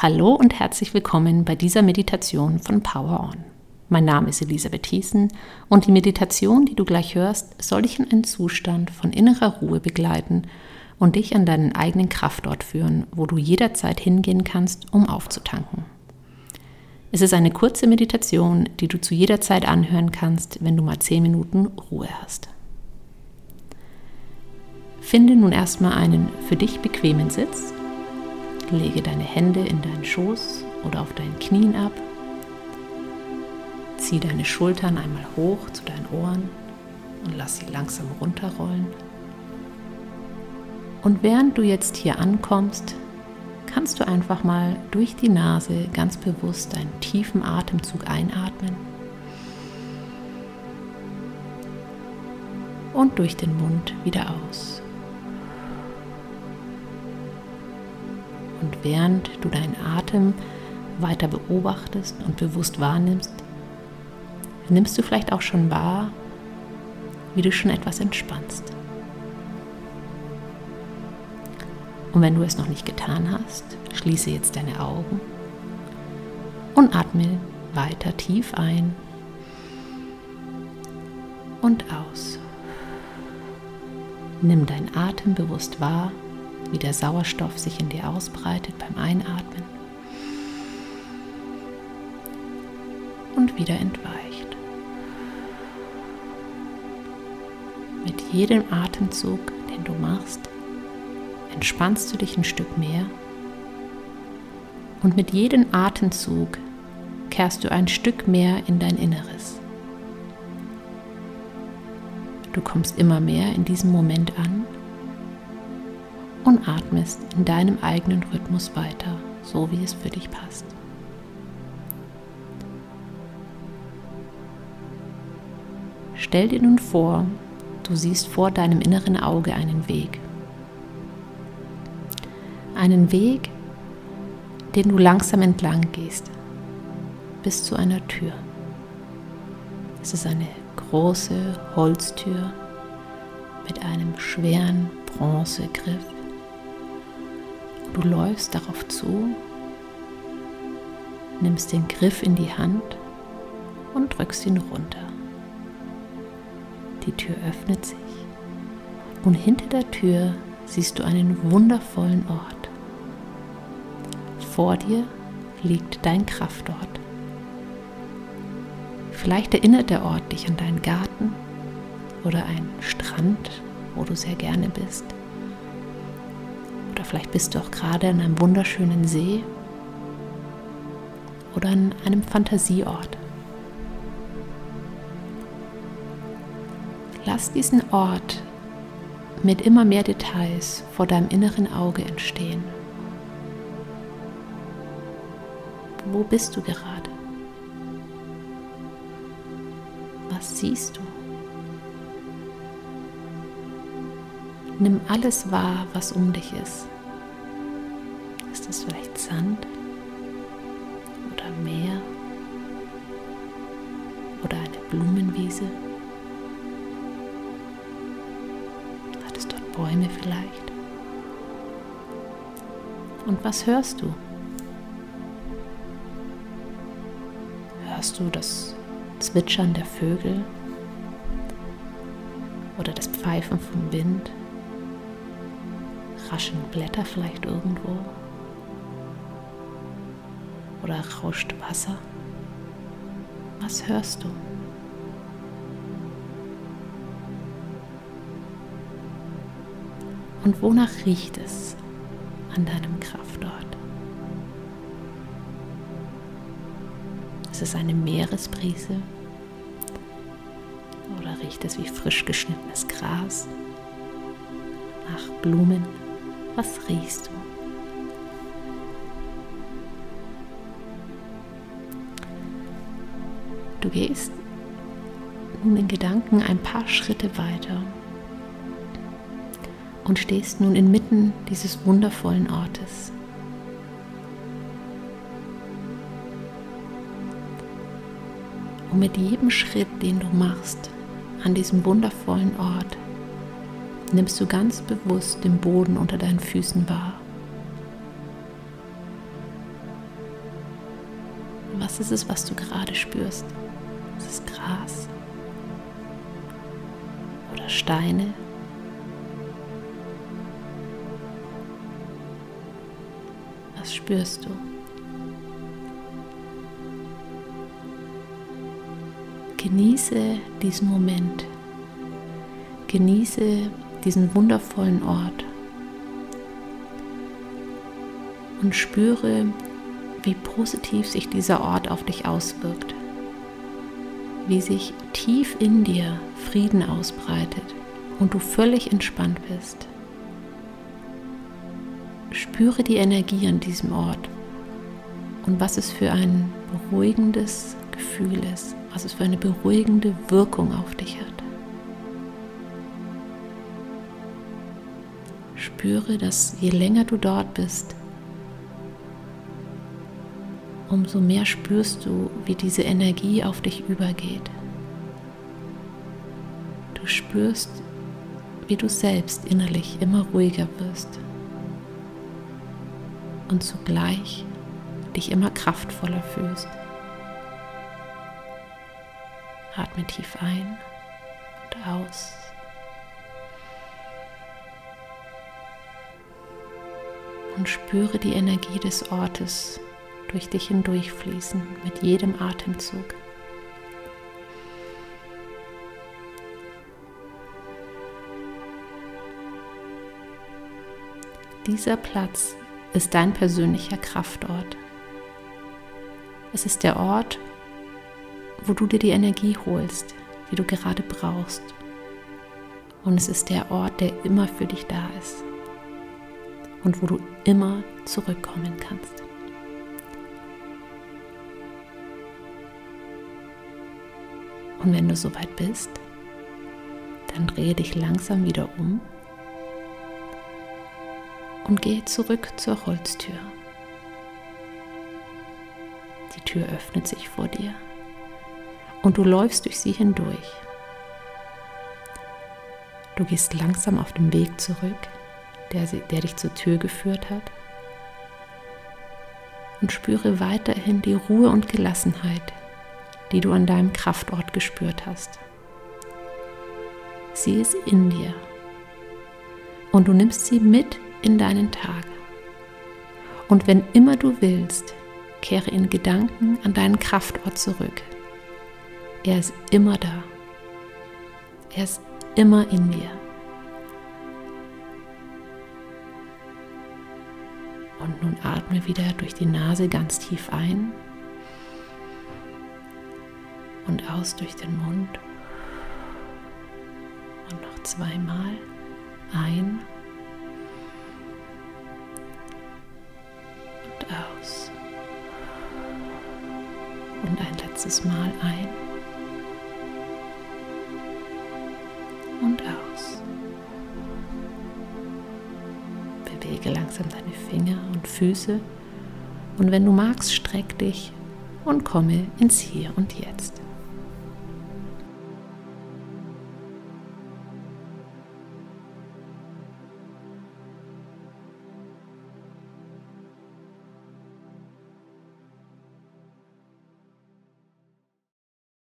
Hallo und herzlich willkommen bei dieser Meditation von Power On. Mein Name ist Elisabeth Thiesen und die Meditation, die du gleich hörst, soll dich in einen Zustand von innerer Ruhe begleiten und dich an deinen eigenen Kraftort führen, wo du jederzeit hingehen kannst, um aufzutanken. Es ist eine kurze Meditation, die du zu jeder Zeit anhören kannst, wenn du mal zehn Minuten Ruhe hast. Finde nun erstmal einen für dich bequemen Sitz. Lege deine Hände in deinen Schoß oder auf deinen Knien ab. Zieh deine Schultern einmal hoch zu deinen Ohren und lass sie langsam runterrollen. Und während du jetzt hier ankommst, kannst du einfach mal durch die Nase ganz bewusst einen tiefen Atemzug einatmen und durch den Mund wieder aus. Während du deinen Atem weiter beobachtest und bewusst wahrnimmst, nimmst du vielleicht auch schon wahr, wie du schon etwas entspannst. Und wenn du es noch nicht getan hast, schließe jetzt deine Augen und atme weiter tief ein und aus. Nimm deinen Atem bewusst wahr, wie der Sauerstoff sich in dir ausbreitet beim Einatmen und wieder entweicht. Mit jedem Atemzug, den du machst, entspannst du dich ein Stück mehr und mit jedem Atemzug kehrst du ein Stück mehr in dein Inneres. Du kommst immer mehr in diesem Moment an und atmest in deinem eigenen Rhythmus weiter, so wie es für dich passt. Stell dir nun vor, du siehst vor deinem inneren Auge einen Weg einen Weg, den du langsam entlang gehst, bis zu einer Tür. Es ist eine große Holztür mit einem schweren Bronzegriff. Du läufst darauf zu, nimmst den Griff in die Hand und drückst ihn runter. Die Tür öffnet sich und hinter der Tür siehst du einen wundervollen Ort vor dir liegt dein Kraftort. Vielleicht erinnert der Ort dich an deinen Garten oder einen Strand, wo du sehr gerne bist. Oder vielleicht bist du auch gerade an einem wunderschönen See oder an einem Fantasieort. Lass diesen Ort mit immer mehr Details vor deinem inneren Auge entstehen. Wo bist du gerade? Was siehst du? Nimm alles wahr, was um dich ist. Ist das vielleicht Sand oder Meer oder eine Blumenwiese? Hat es dort Bäume vielleicht? Und was hörst du? hörst du das Zwitschern der Vögel oder das Pfeifen vom Wind? Raschen Blätter vielleicht irgendwo? Oder rauscht Wasser? Was hörst du? Und wonach riecht es an deinem Kraftort? Ist es eine Meeresbrise? Oder riecht es wie frisch geschnittenes Gras? Nach Blumen? Was riechst du? Du gehst nun in Gedanken ein paar Schritte weiter und stehst nun inmitten dieses wundervollen Ortes. Und mit jedem Schritt, den du machst an diesem wundervollen Ort, nimmst du ganz bewusst den Boden unter deinen Füßen wahr. Was ist es, was du gerade spürst? Ist Gras? Oder Steine? Was spürst du? Genieße diesen Moment. Genieße diesen wundervollen Ort. Und spüre, wie positiv sich dieser Ort auf dich auswirkt. Wie sich tief in dir Frieden ausbreitet und du völlig entspannt bist. Spüre die Energie an diesem Ort und was es für ein beruhigendes Gefühl ist, was es für eine beruhigende Wirkung auf dich hat. Spüre, dass je länger du dort bist, umso mehr spürst du, wie diese Energie auf dich übergeht. Du spürst, wie du selbst innerlich immer ruhiger wirst und zugleich dich immer kraftvoller fühlst. Atme tief ein und aus. Und spüre die Energie des Ortes durch dich hindurchfließen mit jedem Atemzug. Dieser Platz ist dein persönlicher Kraftort. Es ist der Ort, wo du dir die Energie holst, die du gerade brauchst. Und es ist der Ort, der immer für dich da ist und wo du immer zurückkommen kannst. Und wenn du soweit bist, dann drehe dich langsam wieder um und gehe zurück zur Holztür. Die Tür öffnet sich vor dir und du läufst durch sie hindurch. Du gehst langsam auf dem Weg zurück, der, der dich zur Tür geführt hat und spüre weiterhin die Ruhe und Gelassenheit, die du an deinem Kraftort gespürt hast. Sie ist in dir und du nimmst sie mit in deinen Tag. Und wenn immer du willst, kehre in Gedanken an deinen Kraftort zurück. Er ist immer da. Er ist immer in dir. Und nun atme wieder durch die Nase ganz tief ein und aus durch den Mund. Und noch zweimal ein und aus. Und ein letztes Mal ein Bewege langsam deine Finger und Füße und wenn du magst, streck dich und komme ins Hier und Jetzt.